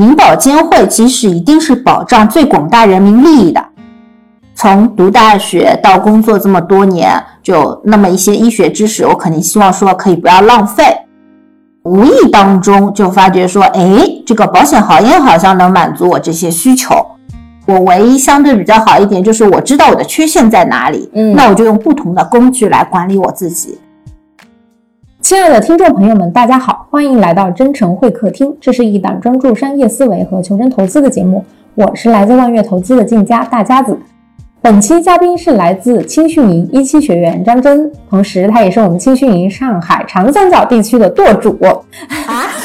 银保监会其实一定是保障最广大人民利益的。从读大学到工作这么多年，就那么一些医学知识，我肯定希望说可以不要浪费。无意当中就发觉说，哎，这个保险行业好像能满足我这些需求。我唯一相对比较好一点就是我知道我的缺陷在哪里，嗯那我就用不同的工具来管理我自己。亲爱的听众朋友们，大家好，欢迎来到真诚会客厅，这是一档专注商业思维和求真投资的节目。我是来自万悦投资的进家大家子。本期嘉宾是来自青训营一期学员张真，同时他也是我们青训营上海长三角地区的舵主。啊，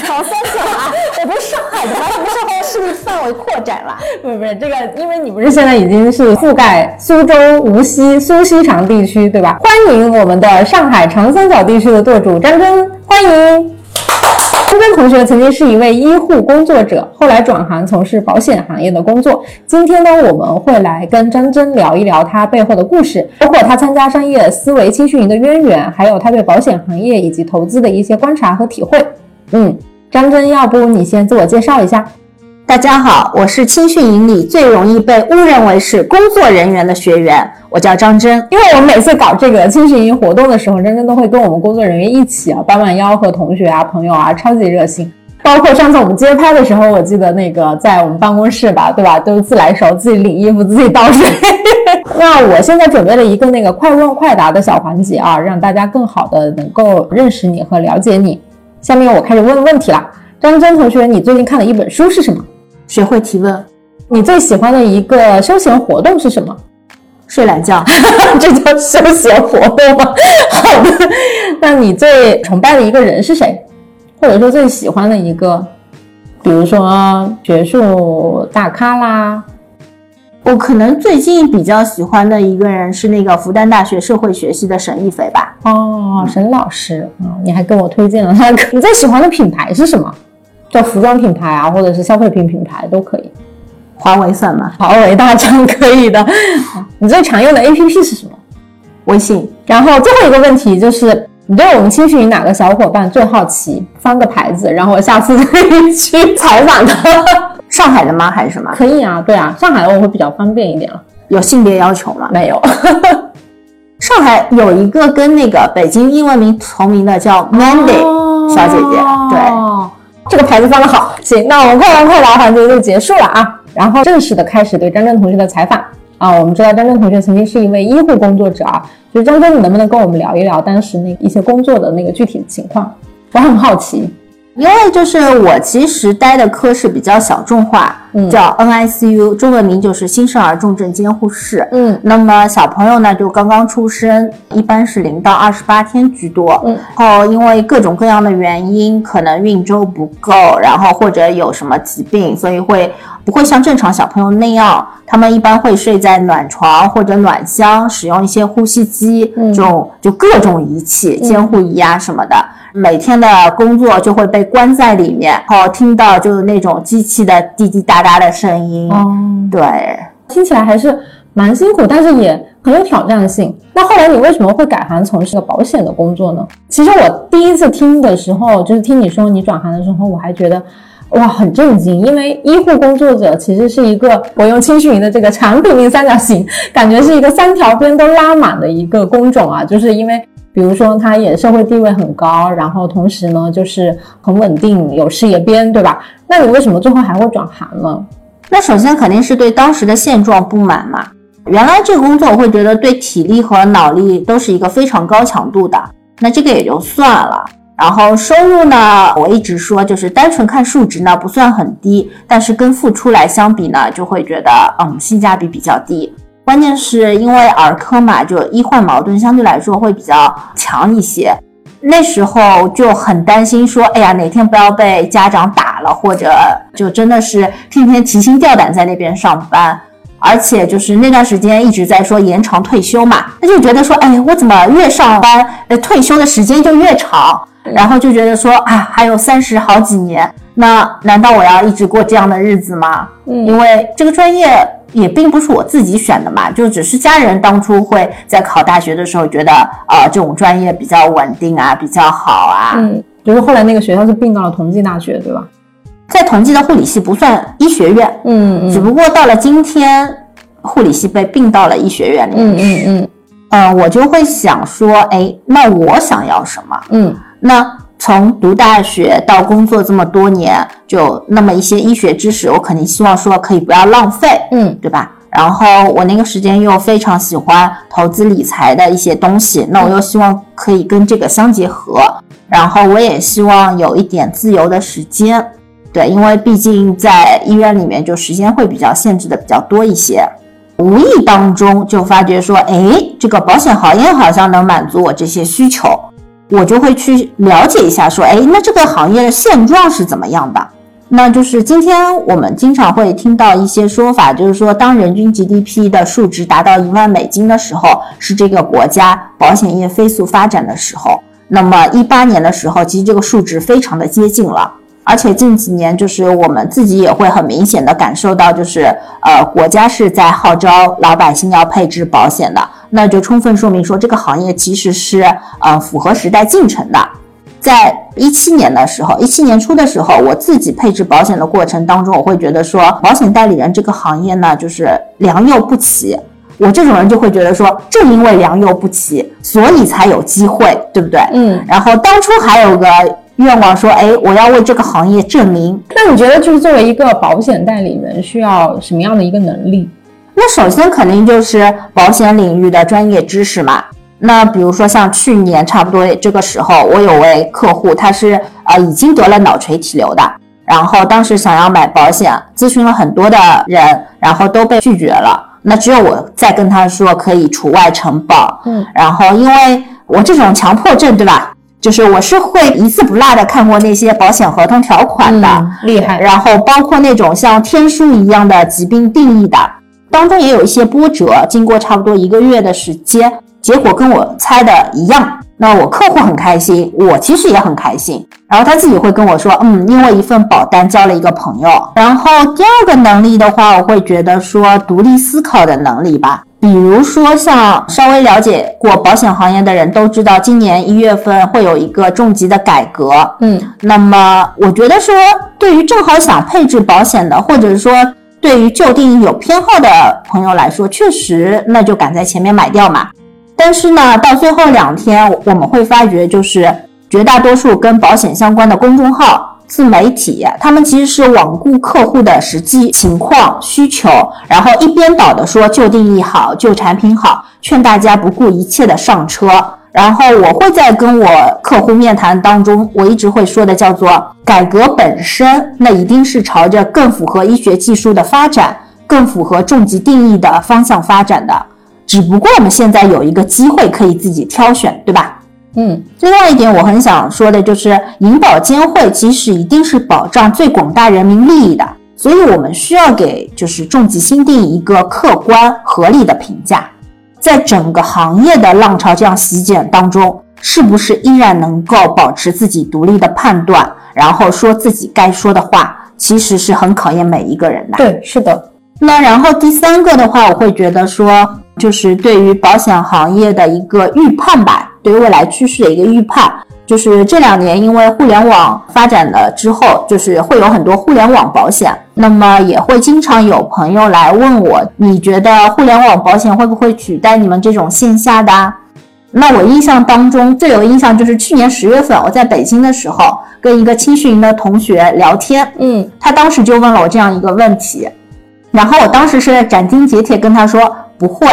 长三角啊，我不是上海的不是后势力范围扩展了。不是不是这个，因为你不是现在已经是覆盖苏州、无锡、苏锡常地区，对吧？欢迎我们的上海长三角地区的舵主张真，欢迎。张真同学曾经是一位医护工作者，后来转行从事保险行业的工作。今天呢，我们会来跟张真聊一聊他背后的故事，包括他参加商业思维青训营的渊源，还有他对保险行业以及投资的一些观察和体会。嗯，张真，要不你先自我介绍一下？大家好，我是青训营里最容易被误认为是工作人员的学员，我叫张真。因为我们每次搞这个青训营活动的时候，真真都会跟我们工作人员一起啊，弯弯腰和同学啊、朋友啊，超级热心。包括上次我们街拍的时候，我记得那个在我们办公室吧，对吧？都是自来熟，自己领衣服，自己倒水。那我现在准备了一个那个快问快答的小环节啊，让大家更好的能够认识你和了解你。下面我开始问问题了。张真同学，你最近看的一本书是什么？学会提问，你最喜欢的一个休闲活动是什么？睡懒觉。这叫休闲活动吗？好的，那你最崇拜的一个人是谁？或者说最喜欢的一个，比如说学术大咖啦，我可能最近比较喜欢的一个人是那个复旦大学社会学系的沈一菲吧。哦，沈老师啊、你还跟我推荐了他。你最喜欢的品牌是什么？叫服装品牌啊，或者是消费品品牌都可以。华为算吗？华为大疆 可以的。你最常用的 APP 是什么？微信。然后最后一个问题就是，你对我们青训营哪个小伙伴最好奇？翻个牌子，然后我下次 可以去采访他。上海的吗？还是什么？可以啊，对啊，上海的我会比较方便一点了。有性别要求吗？没有，上海有一个跟那个北京英文名同名的叫 Mandy 小姐姐，对。这个牌子放的好。行，那我们快问快答环节就结束了啊，然后正式的开始对张真同学的采访啊。我们知道张真同学曾经是一位医护工作者啊，就是张真，你能不能跟我们聊一聊当时那一些工作的那个具体的情况？我很好奇。因为就是我其实待的科室比较小众化，嗯叫 NICU，中文名就是新生儿重症监护室。嗯那么小朋友呢，就刚刚出生，一般是零到二十八天居多。嗯，然后因为各种各样的原因，可能孕周不够，然后或者有什么疾病，所以会不会像正常小朋友那样，他们一般会睡在暖床或者暖箱，使用一些呼吸机，嗯这种就各种仪器、监护仪啊什么的。每天的工作就会被关在里面，然后听到就是那种机器的滴滴答答的声音。哦，对，听起来还是蛮辛苦，但是也很有挑战性。那后来你为什么会改行从事保险的工作呢？其实我第一次听的时候，就是听你说你转行的时候，我还觉得。哇，很震惊！因为医护工作者其实是一个，我用青训营的这个产品力三角形，感觉是一个三条边都拉满的一个工种啊。就是因为，比如说他也社会地位很高，然后同时呢就是很稳定，有事业编，对吧？那你为什么最后还会转行呢？那首先肯定是对当时的现状不满嘛。原来这个工作我会觉得对体力和脑力都是一个非常高强度的，那这个也就算了。然后收入呢，我一直说就是单纯看数值呢不算很低，但是跟付出来相比呢，就会觉得嗯性价比比较低。关键是因为儿科嘛，就医患矛盾相对来说会比较强一些。那时候就很担心说，哎呀，哪天不要被家长打了，或者就真的是天天提心吊胆在那边上班。而且就是那段时间一直在说延长退休嘛，他就觉得说，哎，我怎么越上班，呃，退休的时间就越长，然后就觉得说，啊，还有三十好几年，那难道我要一直过这样的日子吗？嗯因为这个专业也并不是我自己选的嘛，就只是家人当初会在考大学的时候觉得，呃，这种专业比较稳定啊，比较好啊。嗯，就是后来那个学校是并到了同济大学，对吧？在同济的护理系不算医学院，嗯嗯只不过到了今天，护理系被并到了医学院里面嗯去。嗯嗯呃，我就会想说，哎，那我想要什么？嗯那从读大学到工作这么多年，就那么一些医学知识，我肯定希望说可以不要浪费，嗯对吧？然后我那个时间又非常喜欢投资理财的一些东西，那我又希望可以跟这个相结合，然后我也希望有一点自由的时间，对，因为毕竟在医院里面就时间会比较限制的比较多一些。无意当中就发觉说，哎，这个保险行业好像能满足我这些需求，我就会去了解一下，说，哎，那这个行业的现状是怎么样的？那就是今天我们经常会听到一些说法，就是说，当人均 GDP 的数值达到一万美金的时候，是这个国家保险业飞速发展的时候。那么一八年的时候，其实这个数值非常的接近了。而且近几年，就是我们自己也会很明显的感受到，就是呃，国家是在号召老百姓要配置保险的，那就充分说明说这个行业其实是呃符合时代进程的。在一七年的时候，一七年初的时候，我自己配置保险的过程当中，我会觉得说，保险代理人这个行业呢，就是良莠不齐。我这种人就会觉得说，正因为良莠不齐，所以才有机会，对不对？嗯。然后当初还有个愿望说，哎，我要为这个行业证明。那你觉得就是作为一个保险代理人，需要什么样的一个能力？那首先肯定就是保险领域的专业知识嘛。那比如说像去年差不多这个时候，我有位客户，他是呃已经得了脑垂体瘤的，然后当时想要买保险，咨询了很多的人，然后都被拒绝了。那只有我在跟他说可以除外承保，嗯，然后因为我这种强迫症，对吧？就是我是会一字不落的看过那些保险合同条款的，嗯厉害。然后包括那种像天书一样的疾病定义的，当中也有一些波折。经过差不多一个月的时间，结果跟我猜的一样。那我客户很开心，我其实也很开心。然后他自己会跟我说，嗯，因为一份保单交了一个朋友。然后第二个能力的话，我会觉得说独立思考的能力吧。比如说，像稍微了解过保险行业的人都知道，今年一月份会有一个重疾的改革。嗯那么我觉得说，对于正好想配置保险的，或者是说对于旧定义有偏好的朋友来说，确实那就赶在前面买掉嘛。但是呢，到最后两天，我们会发觉，就是绝大多数跟保险相关的公众号、自媒体，他们其实是罔顾客户的实际情况需求，然后一边倒的说旧定义好、旧产品好，劝大家不顾一切的上车。然后我会在跟我客户面谈当中，我一直会说的叫做改革本身，那一定是朝着更符合医学技术的发展，更符合重疾定义的方向发展的。只不过我们现在有一个机会可以自己挑选，对吧？嗯另外一点，我很想说的就是，银保监会其实一定是保障最广大人民利益的，所以我们需要给就是重疾新定一个客观合理的评价。在整个行业的浪潮这样席卷当中，是不是依然能够保持自己独立的判断，然后说自己该说的话，其实是很考验每一个人的。对，是的。那然后第三个的话，我会觉得说，就是对于保险行业的一个预判吧，对于未来趋势的一个预判。就是这两年，因为互联网发展了之后，就是会有很多互联网保险，那么也会经常有朋友来问我，你觉得互联网保险会不会取代你们这种线下的啊？那我印象当中最有印象就是去年十月份，我在北京的时候，跟一个青训营的同学聊天，嗯他当时就问了我这样一个问题，然后我当时是斩钉截铁跟他说不会。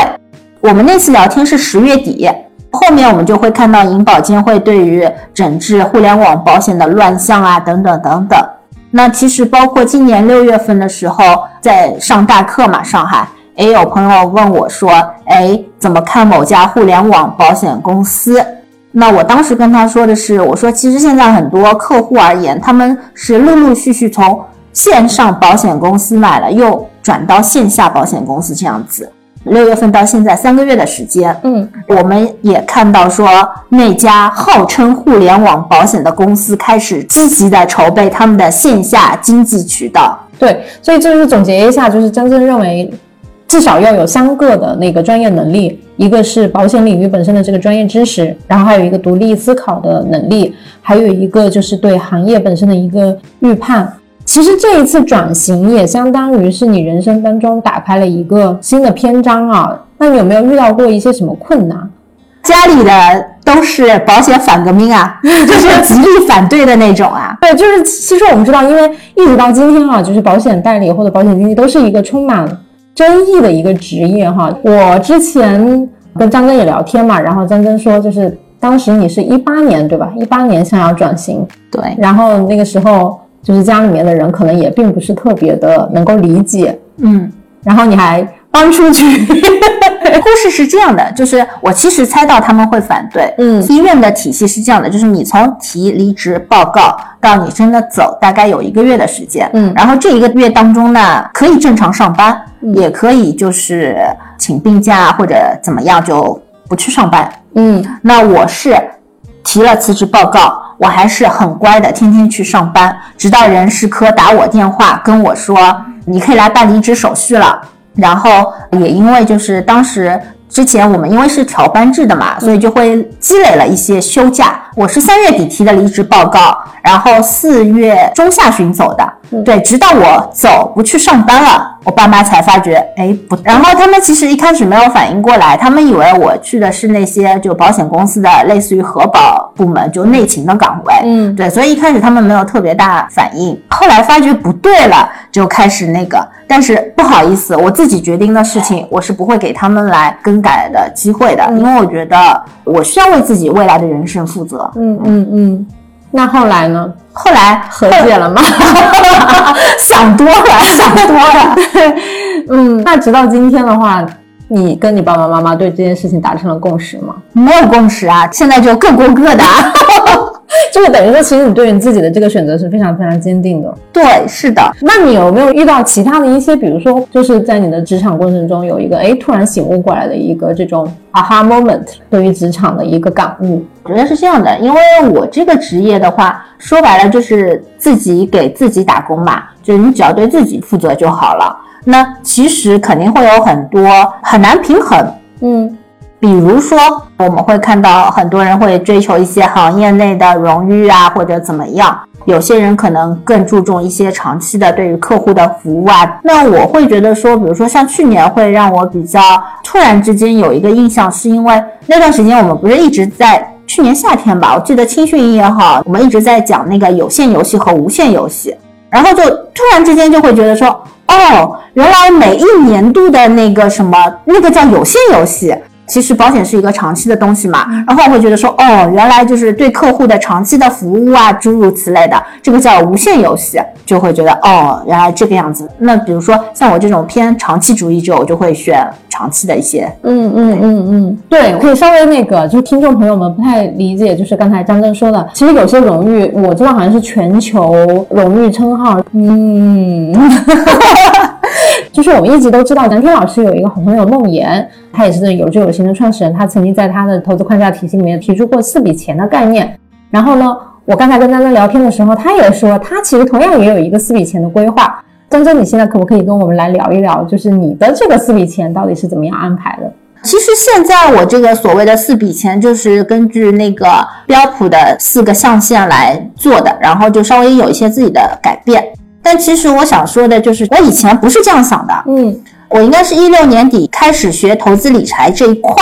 我们那次聊天是十月底，后面我们就会看到银保监会对于整治互联网保险的乱象啊等等等等。那其实包括今年六月份的时候，在上大课嘛，上海也有朋友问我说，哎，怎么看某家互联网保险公司？那我当时跟他说的是，我说其实现在很多客户而言，他们是陆陆续续从线上保险公司买了，又转到线下保险公司这样子。六月份到现在三个月的时间，嗯我们也看到说那家号称互联网保险的公司开始积极的筹备他们的线下经济渠道。对，所以这就是总结一下，就是真正认为至少要有三个的那个专业能力，一个是保险领域本身的这个专业知识，然后还有一个独立思考的能力，还有一个就是对行业本身的一个预判。其实这一次转型也相当于是你人生当中打开了一个新的篇章啊。那你有没有遇到过一些什么困难？家里的都是保险反革命啊，就是极力反对的那种啊。对，就是其实我们知道，因为一直到今天啊，就是保险代理或者保险经纪都是一个充满争议的一个职业哈。我之前跟张真也聊天嘛，然后张真说，就是当时你是一八年对吧？一八年想要转型，对，然后那个时候就是家里面的人可能也并不是特别的能够理解，嗯，然后你还搬出去。故事是这样的，就是我其实猜到他们会反对。嗯，医院的体系是这样的，就是你从提离职报告到你真的走，大概有一个月的时间。嗯，然后这一个月当中呢，可以正常上班，也可以就是请病假或者怎么样就不去上班。嗯，那我是提了辞职报告，我还是很乖的，天天去上班，直到人事科打我电话跟我说，你可以来办离职手续了。然后也因为就是当时之前我们因为是调班制的嘛，所以就会积累了一些休假。我是三月底提的离职报告，然后四月中下旬走的。对，直到我走不去上班了，我爸妈才发觉，哎不，然后他们其实一开始没有反应过来，他们以为我去的是那些就保险公司的类似于核保部门，就内勤的岗位。嗯，对，所以一开始他们没有特别大反应，后来发觉不对了，就开始那个。但是不好意思，我自己决定的事情，我是不会给他们来更改的机会的，因为我觉得我需要为自己未来的人生负责。嗯嗯嗯。那后来呢？后来和解了吗？想多了，想多了。嗯，那直到今天的话，你跟你爸爸妈妈对这件事情达成了共识吗？没有共识啊，现在就各过各的。这个等于说，其实你对你自己的这个选择是非常非常坚定的。对，是的。那你有没有遇到其他的一些，比如说，就是在你的职场过程中有一个哎突然醒悟过来的一个这种 aha moment，对于职场的一个感悟？我觉得是这样的，因为我这个职业的话，说白了就是自己给自己打工嘛，就是你只要对自己负责就好了。那其实肯定会有很多很难平衡，嗯。比如说，我们会看到很多人会追求一些行业内的荣誉啊，或者怎么样。有些人可能更注重一些长期的对于客户的服务啊。那我会觉得说，比如说像去年会让我比较突然之间有一个印象，是因为那段时间我们不是一直在去年夏天吧？我记得青训也好，我们一直在讲那个有线游戏和无线游戏，然后就突然之间就会觉得说，哦，原来每一年度的那个什么那个叫有线游戏。其实保险是一个长期的东西嘛，然后我会觉得说，哦，原来就是对客户的长期的服务啊，诸如此类的，这个叫无限游戏，就会觉得，哦，原来这个样子。那比如说像我这种偏长期主义者，我就会选长期的一些。嗯嗯嗯嗯，对，可以稍微那个，就是听众朋友们不太理解，就是刚才张真说的，其实有些荣誉我知道好像是全球荣誉称号，嗯。就是我们一直都知道，南天老师有一个好朋友梦妍，他也是有志有行的创始人。他曾经在他的投资框架体系里面提出过四笔钱的概念。然后呢，我刚才跟张真聊天的时候，他也说他其实同样也有一个四笔钱的规划。张真，你现在可不可以跟我们来聊一聊，就是你的这个四笔钱到底是怎么样安排的？其实现在我这个所谓的四笔钱，就是根据那个标普的四个象限来做的，然后就稍微有一些自己的改变。但其实我想说的就是，我以前不是这样想的。嗯，我应该是一六年底开始学投资理财这一块。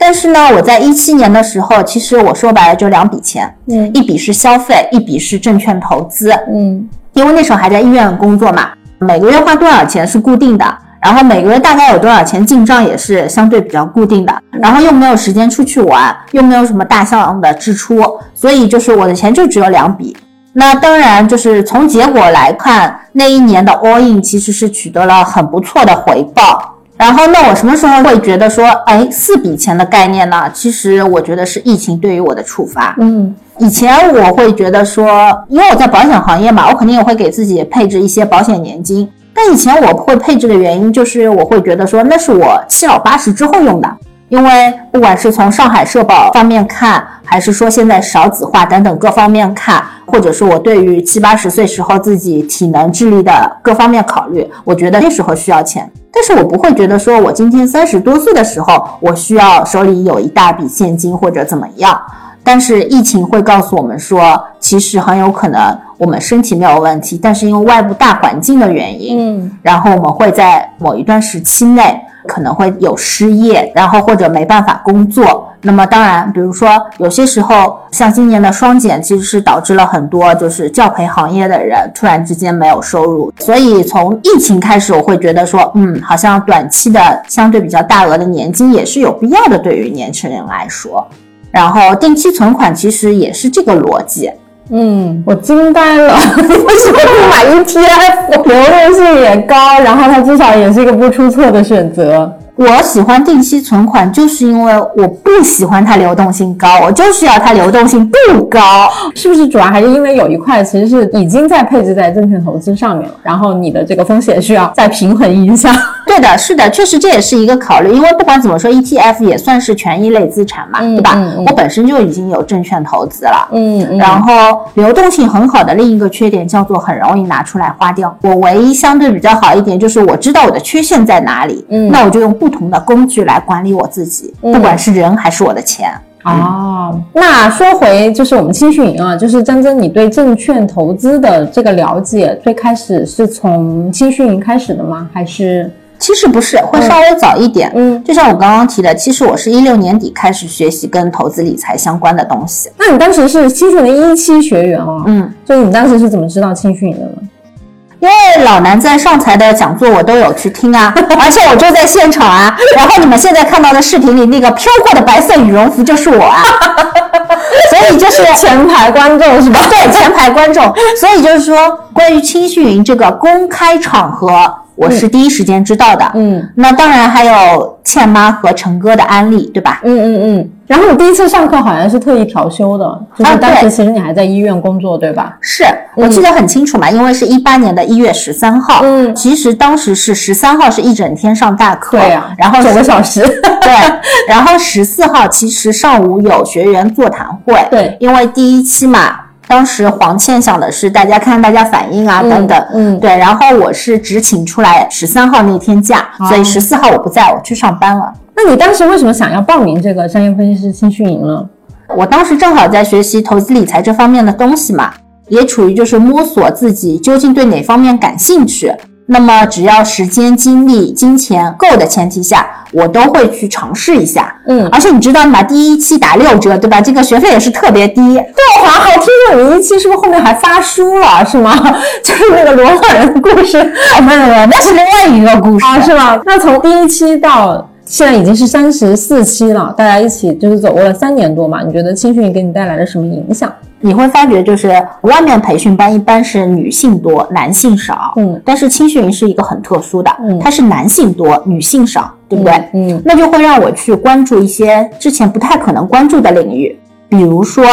但是呢，我在一七年的时候，其实我说白了就两笔钱。嗯，一笔是消费，一笔是证券投资。嗯，因为那时候还在医院工作嘛，每个月花多少钱是固定的，然后每个月大概有多少钱进账也是相对比较固定的。然后又没有时间出去玩，又没有什么大项的支出，所以就是我的钱就只有两笔。那当然，就是从结果来看，那一年的 all in 其实是取得了很不错的回报。然后，那我什么时候会觉得说，哎，四笔钱的概念呢？其实我觉得是疫情对于我的触发。嗯，以前我会觉得说，因为我在保险行业嘛，我肯定也会给自己配置一些保险年金。但以前我会配置的原因，就是我会觉得说，那是我七老八十之后用的。因为不管是从上海社保方面看，还是说现在少子化等等各方面看，或者是我对于七八十岁时候自己体能智力的各方面考虑，我觉得那时候需要钱。但是我不会觉得说我今天三十多岁的时候，我需要手里有一大笔现金或者怎么样。但是疫情会告诉我们说，其实很有可能我们身体没有问题，但是因为外部大环境的原因，嗯然后我们会在某一段时期内可能会有失业，然后或者没办法工作。那么当然，比如说有些时候，像今年的双减，其实是导致了很多就是教培行业的人突然之间没有收入。所以从疫情开始，我会觉得说，嗯，好像短期的相对比较大额的年金也是有必要的，对于年轻人来说。然后定期存款其实也是这个逻辑。嗯，我惊呆了，为什么不买 ETF？流动性也高，然后它至少也是一个不出错的选择。我喜欢定期存款，就是因为我不喜欢它流动性高，我就是要它流动性不高。是不是主要还是因为有一块其实是已经在配置在证券投资上面了，然后你的这个风险需要再平衡一下？对的，是的，确实这也是一个考虑，因为不管怎么说，ETF 也算是权益类资产嘛，嗯对吧？我本身就已经有证券投资了。嗯嗯然后流动性很好的另一个缺点叫做很容易拿出来花掉。我唯一相对比较好一点就是我知道我的缺陷在哪里，嗯那我就用不同的工具来管理我自己，嗯不管是人还是我的钱。哦，那说回就是我们青训营啊，就是张真，你对证券投资的这个了解，最开始是从青训营开始的吗？还是其实不是，会稍微早一点。嗯，就像我刚刚提的，其实我是一六年底开始学习跟投资理财相关的东西。那你当时是青训的一期学员哦，嗯，就你当时是怎么知道青训营的呢？因为老南在上财的讲座我都有去听啊，而且我就在现场啊。然后你们现在看到的视频里那个飘过的白色羽绒服就是我啊，所以就是 前排观众是吧？对前排观众，所以就是说关于青训营这个公开场合，我是第一时间知道的。嗯那当然还有倩妈和陈哥的安利，对吧？嗯嗯嗯。然后你第一次上课好像是特意调休的，就是啊当时其实你还在医院工作，对吧？是我记得很清楚嘛，因为是一八年的一月十三号。嗯其实当时是十三号是一整天上大课，对呀然后九个小时。对，然后十四号其实上午有学员座谈会，对，因为第一期嘛，当时黄倩想的是大家看大家反应啊、等等，嗯对，然后我是只请出来十三号那天假，哦所以十四号我不在，我去上班了。那你当时为什么想要报名这个商业分析师青训营呢？我当时正好在学习投资理财这方面的东西嘛，也处于就是摸索自己究竟对哪方面感兴趣。那么只要时间、精力、金钱够的前提下，我都会去尝试一下。嗯，而且你知道吗？第一期打六折，对吧？这个学费也是特别低。对，华还听说你一期是不是后面还发书了，是吗？就是那个罗老人的故事哦，没有没有，那是另外一个故事。啊，是吗？那从第一期到现在已经是三十四期了，大家一起就是走过了三年多嘛。你觉得青训给你带来了什么影响？你会发觉，就是外面培训班一般是女性多，男性少。嗯，但是青训营是一个很特殊的，嗯它是男性多，女性少，对不对？嗯那就会让我去关注一些之前不太可能关注的领域，比如说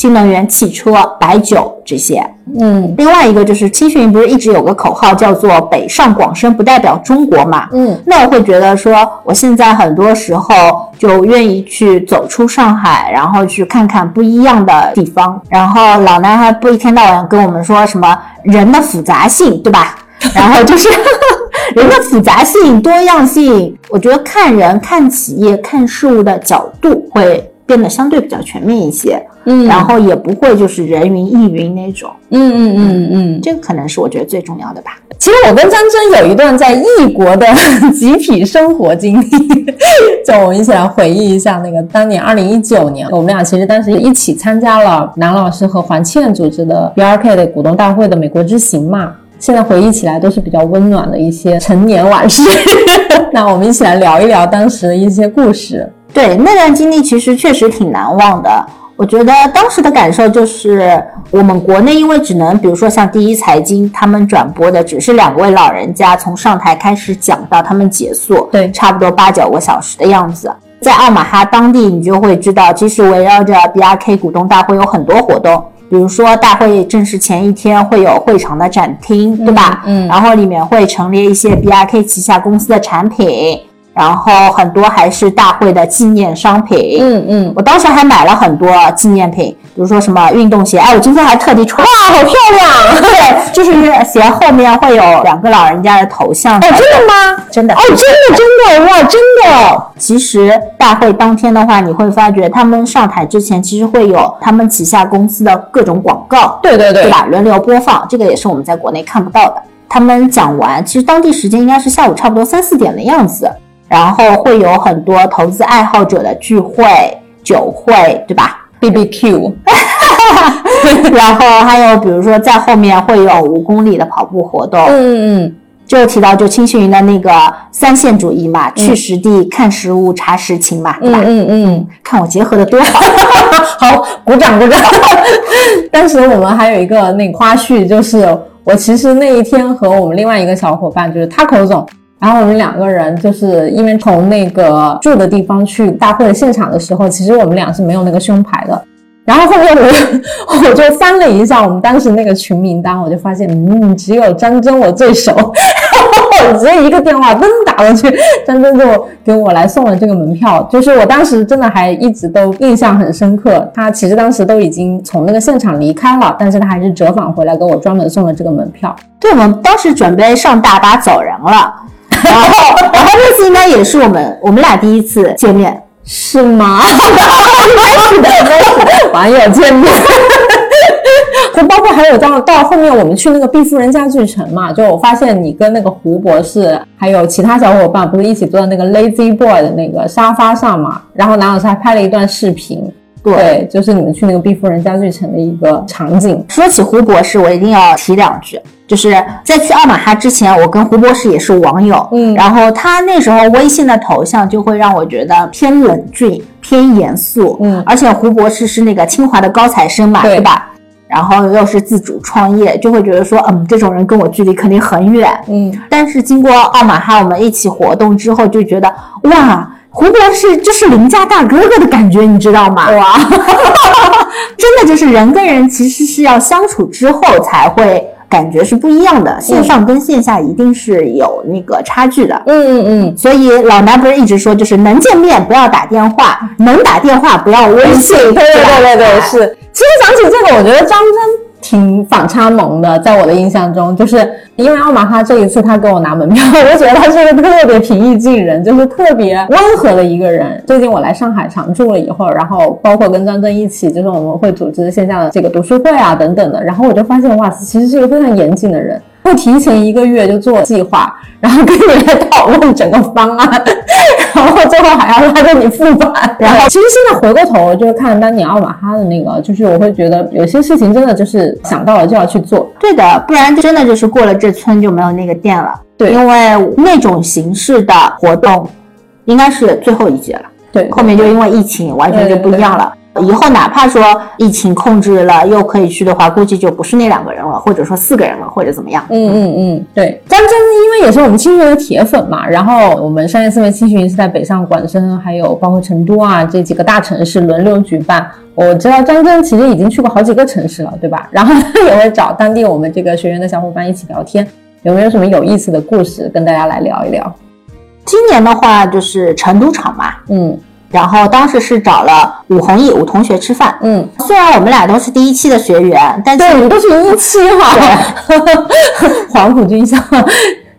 新能源汽车、白酒这些。嗯另外一个就是青训不是一直有个口号叫做“北上广深不代表中国”嘛？嗯那我会觉得说，我现在很多时候就愿意去走出上海，然后去看看不一样的地方。然后老男孩不一天到晚跟我们说什么人的复杂性，对吧？然后就是人的复杂性、多样性，我觉得看人、看企业、看事物的角度会变得相对比较全面一些，嗯然后也不会就是人云亦云那种。嗯嗯嗯嗯。这个可能是我觉得最重要的吧。其实我跟张真有一段在异国的 集体生活经历，就我们一起来回忆一下那个当年二零一九年，我们俩其实当时一起参加了南老师和黄倩组织的 BRK 的股东大会的美国之行嘛。现在回忆起来都是比较温暖的一些陈年往事。那我们一起来聊一聊当时的一些故事。对那段经历，其实确实挺难忘的。我觉得当时的感受就是，我们国内因为只能，比如说像第一财经，他们转播的只是两位老人家从上台开始讲到他们结束，对差不多八九个小时的样子。在奥马哈当地，你就会知道，其实围绕着 BRK 股东大会有很多活动，比如说大会正式前一天会有会场的展厅，对吧？嗯然后里面会陈列一些 BRK 旗下公司的产品，然后很多还是大会的纪念商品。嗯嗯我当时还买了很多纪念品，比如说什么运动鞋，哎，我今天还特地穿，哇，好漂亮！对，就是鞋后面会有两个老人家的头像。哦，真的吗？真的哦，真的真的哇，真的。其实大会当天的话，你会发觉他们上台之前，其实会有他们旗下公司的各种广告，对对对，对吧？轮流播放，这个也是我们在国内看不到的。他们讲完，其实当地时间应该是下午差不多三四点的样子，然后会有很多投资爱好者的聚会、酒会，对吧？B B Q，然后还有比如说在后面会有五公里的跑步活动，嗯嗯，就提到就青训营的那个三线主义嘛，去实地看实物、查实情嘛，对吧？嗯嗯，看我结合的多好，好，鼓掌鼓掌。当时我们还有一个那个花絮就是。我其实那一天和我们另外一个小伙伴，就是 Taco 总，然后我们两个人就是因为从那个住的地方去大会的现场的时候，其实我们俩是没有那个胸牌的。然后后面我 我就翻了一下我们当时那个群名单，我就发现，嗯，只有张真我最熟。我直接一个电话噔打过去，张真就给我来送了这个门票。就是我当时真的还一直都印象很深刻。他其实当时都已经从那个现场离开了，但是他还是折返回来给我专门送了这个门票。对，我们当时准备上大巴走人了，然后然后那次应该也是我们我们俩第一次见面，是吗？网友见面。就包括还有到到后面我们去那个毕夫人家具城嘛，就我发现你跟那个胡博士还有其他小伙伴不是一起坐在那个 Lazy Boy 的那个沙发上嘛，然后南老师还拍了一段视频，对，就是你们去那个毕夫人家具城的一个场景。说起胡博士，我一定要提两句，就是在去奥马哈之前，我跟胡博士也是网友，嗯，然后他那时候微信的头像就会让我觉得偏冷峻、偏严肃，嗯，而且胡博士是那个清华的高材生嘛，对。吧？然后又是自主创业，就会觉得说，嗯，这种人跟我距离肯定很远，嗯。但是经过奥马哈我们一起活动之后，就觉得哇，胡博士就是邻家大哥哥的感觉，你知道吗？哇，真的就是人跟人其实是要相处之后才会感觉是不一样的，线上跟线下一定是有那个差距的。嗯嗯嗯。所以老南不是一直说，就是能见面不要打电话，能打电话不要微信。对对对对对，是。其实讲起这个，我觉得张真挺反差萌的，在我的印象中，就是因为奥马哈这一次他给我拿门票，我就觉得他是一个特别平易近人，就是特别温和的一个人。最近我来上海常住了以后，然后包括跟张震一起，就是我们会组织线下的这个读书会啊等等的，然后我就发现，哇，其实是一个非常严谨的人。会提前一个月就做计划，然后跟你来讨论整个方案，然后最后还要拉着你复盘。然后其实现在回过头就是看丹尼奥马哈的那个，就是我会觉得有些事情真的就是想到了就要去做。对的，不然真的就是过了这村就没有那个店了。对，因为那种形式的活动应该是最后一届了。对，后面就因为疫情完全就不一样了。以后哪怕说疫情控制了又可以去的话，估计就不是那两个人了，或者说四个人了，或者怎么样？嗯嗯嗯，对。张真因为也是我们青训的铁粉嘛，然后我们商业思维青训是在北上广深，还有包括成都啊这几个大城市轮流举办。我知道张真其实已经去过好几个城市了，对吧？然后他也会找当地我们这个学员的小伙伴一起聊天，有没有什么有意思的故事跟大家来聊一聊？今年的话就是成都场嘛，嗯。然后当时是找了武宏毅武同学吃饭，嗯，虽然我们俩都是第一期的学员，但对，我们都是一期哈，黄埔军校，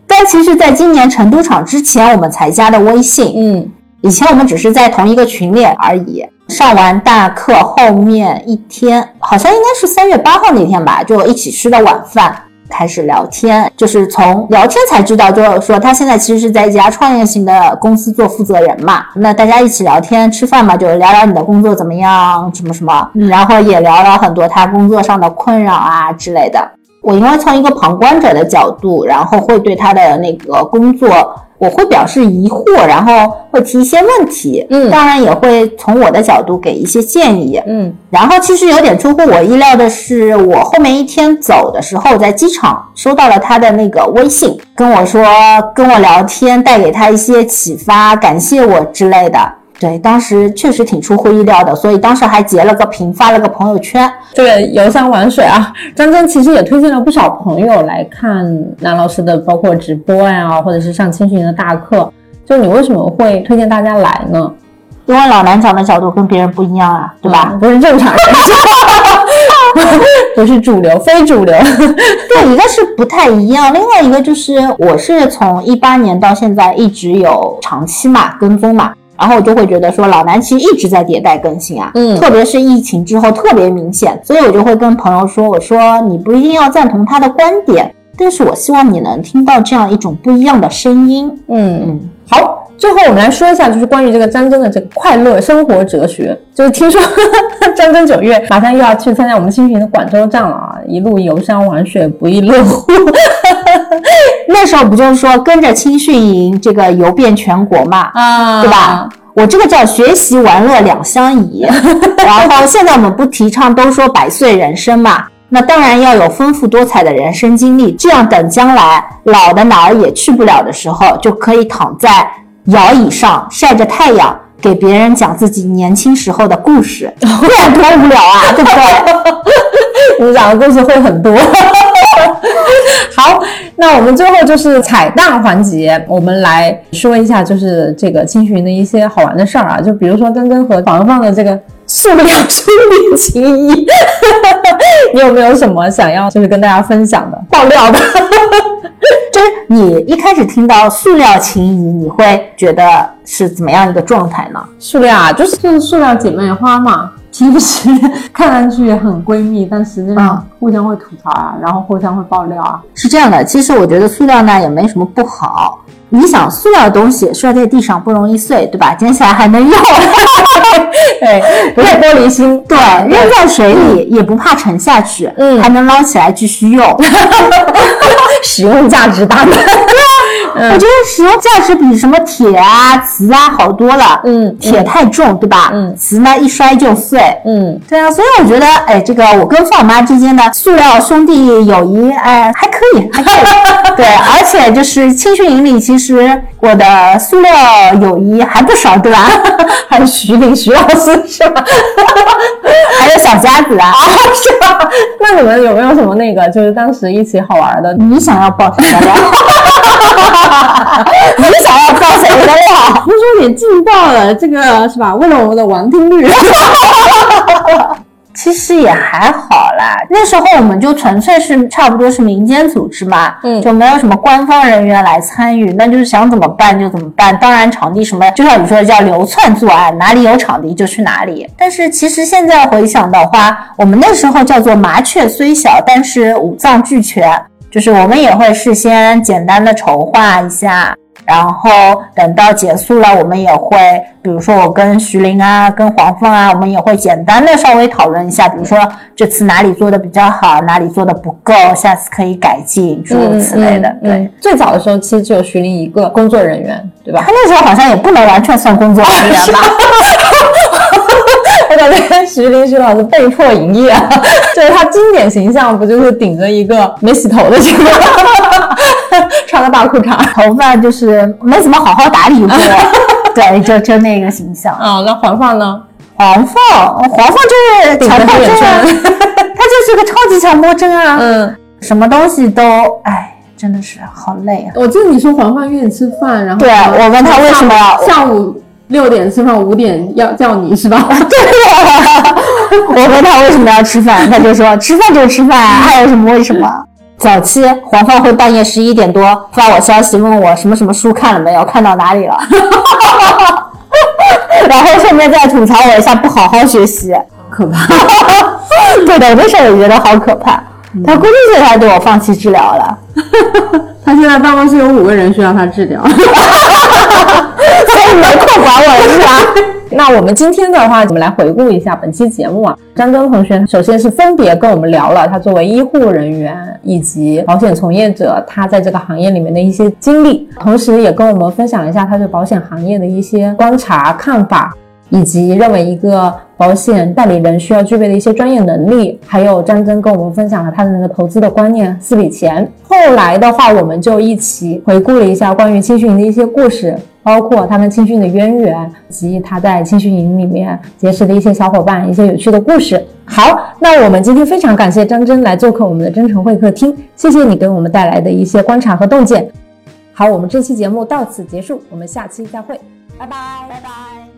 但其实，在今年成都场之前，我们才加的微信，嗯，以前我们只是在同一个群里而已。上完大课后面一天，好像应该是三月八号那天吧，就一起吃的晚饭。开始聊天，就是从聊天才知道，就是说他现在其实是在一家创业型的公司做负责人嘛。那大家一起聊天吃饭嘛，就聊聊你的工作怎么样，什么什么，然后也聊了很多他工作上的困扰啊之类的。我因为从一个旁观者的角度，然后会对他的那个工作。我会表示疑惑，然后会提一些问题，嗯，当然也会从我的角度给一些建议，嗯，然后其实有点出乎我意料的是，我后面一天走的时候，在机场收到了他的那个微信，跟我说跟我聊天，带给他一些启发，感谢我之类的。对，当时确实挺出乎意料的，所以当时还截了个屏，发了个朋友圈。对，游山玩水啊，张真其实也推荐了不少朋友来看南老师的，包括直播呀，或者是上青训营的大课。就你为什么会推荐大家来呢？因为老南讲的角度跟别人不一样啊，对吧？不是正常人，不是主流，非主流。对，一个是不太一样，另外一个就是我是从一八年到现在一直有长期嘛跟踪嘛，然后我就会觉得说老南其实一直在迭代更新啊，嗯特别是疫情之后特别明显，所以我就会跟朋友说，我说你不一定要赞同他的观点，但是我希望你能听到这样一种不一样的声音。嗯嗯，好，最后我们来说一下，就是关于这个张真的这个快乐生活哲学。就是听说张真九月马上又要去参加我们青训营的广州站了啊，一路游山玩水，不亦乐乎。那时候不就是说跟着青训营这个游遍全国嘛，啊对吧？？我这个叫学习玩乐两相宜。然后现在我们不提倡都说百岁人生嘛，那当然要有丰富多彩的人生经历，这样等将来老的哪儿也去不了的时候，就可以躺在摇椅上晒着太阳。给别人讲自己年轻时候的故事，不然多无聊啊，对不对？你讲的故事会很多。好，那我们最后就是彩蛋环节，我们来说一下，就是这个青寻的一些好玩的事儿啊，就比如说根根和房房的这个塑料兄弟情谊，你有没有什么想要就是跟大家分享的爆料的？就是你一开始听到塑料情谊，你会觉得是怎么样一个状态呢？塑料啊，就是就是塑料姐妹花嘛，平时 看上去很闺蜜，但实际上嗯互相会吐槽啊，然后互相会爆料啊。是这样的，其实我觉得塑料呢也没什么不好。你想，塑料的东西摔在地上不容易碎，对吧？捡起来还能用，对，不是玻璃心，对，扔在水里也不怕沉下去，嗯还能捞起来继续用。使用价值大的。我觉得使用价值比什么铁啊、瓷啊好多了。嗯铁太重，对吧？嗯瓷呢一摔就碎。嗯，对啊，所以我觉得，哎，这个我跟放妈之间的塑料兄弟友谊，哎，还可以，还可以。对，而且就是青训营里，其实我的塑料友谊还不少，对吧？还有徐凌徐老师是吧？还有小夹子啊。是吧？那你们有没有什么那个，就是当时一起好玩的？你想要爆什么料？你想要造谁的料？不是说你劲爆了，这个是吧？为了我们的完听率，其实也还好啦，那时候我们就纯粹是差不多是民间组织嘛，嗯就没有什么官方人员来参与，那就是想怎么办就怎么办。当然场地什么，就像你说的叫流窜作案，哪里有场地就去哪里。但是其实现在回想的话，我们那时候叫做麻雀虽小，但是五脏俱全，就是我们也会事先简单的筹划一下。然后等到结束了，我们也会，比如说我跟徐凌啊、跟黄凤啊，我们也会简单的稍微讨论一下，比如说这次哪里做的比较好，哪里做的不够，下次可以改进，诸如此类的。对，嗯最早的时候其实只有徐凌一个工作人员，对吧他？那时候好像也不能完全算工作人员吧？我感觉徐凌徐老师被迫营业，就是他经典形象不就是顶着一个没洗头的这个，穿个大裤衩。头发就是没怎么好好打理过，对，就就那个形象。啊，那黄放呢？黄凤，黄凤就是强迫症啊，他就是个超级强迫症啊，嗯，什么东西都，哎，真的是好累啊。我记得你说黄饭约你吃饭，然后对我问他为什么下午六点吃饭，五点要叫你是吧？对 我问他为什么要吃饭，他就说吃饭就是吃饭，还有什么为什么？早期黄放会半夜十一点多发我消息问我什么什么书看了没有，看到哪里了，然后顺便再吐槽我一下不好好学习，可怕。对的，我那时候也觉得好可怕。他估计是他对我放弃治疗了，他现在办公室有五个人需要他治疗。所以没空管我了是吧？那我们今天的话，我们来回顾一下本期节目啊。张真同学首先是分别跟我们聊了他作为医护人员以及保险从业者，他在这个行业里面的一些经历，同时也跟我们分享了一下他对保险行业的一些观察看法，以及认为一个保险代理人需要具备的一些专业能力。还有张真跟我们分享了他的那个投资的观念，四笔钱。后来的话，我们就一起回顾了一下关于青训营的一些故事。包括他跟青训的渊源，以及他在青训营里面结识的一些小伙伴、一些有趣的故事。好，那我们今天非常感谢张真来做客我们的真诚会客厅，谢谢你给我们带来的一些观察和洞见。好，我们这期节目到此结束，我们下期再会，拜拜，拜拜。